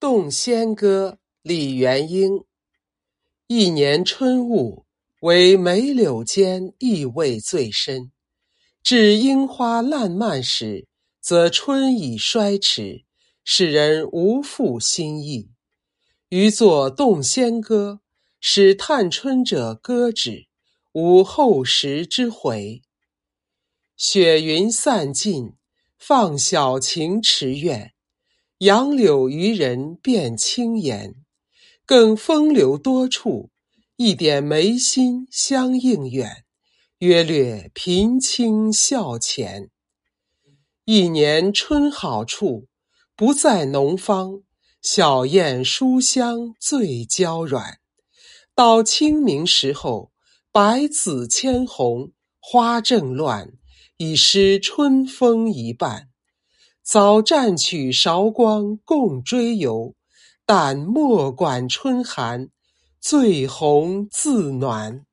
动仙歌，李元英。一年春物，惟梅柳间意味最深。至樱花烂漫时，则春已衰迟，使人无复心意。余作动仙歌，使探春者歌止，无后时之悔。雪云散尽，放晓晴池苑。杨柳渔人变轻颜，更风流多处，一点眉心相映远，约略频轻笑前。一年春好处，不在农芳，小燕书香最娇软。到清明时候，百紫千红，花正乱，已失春风一半。早占取韶光共追游，但莫管春寒，醉红自暖。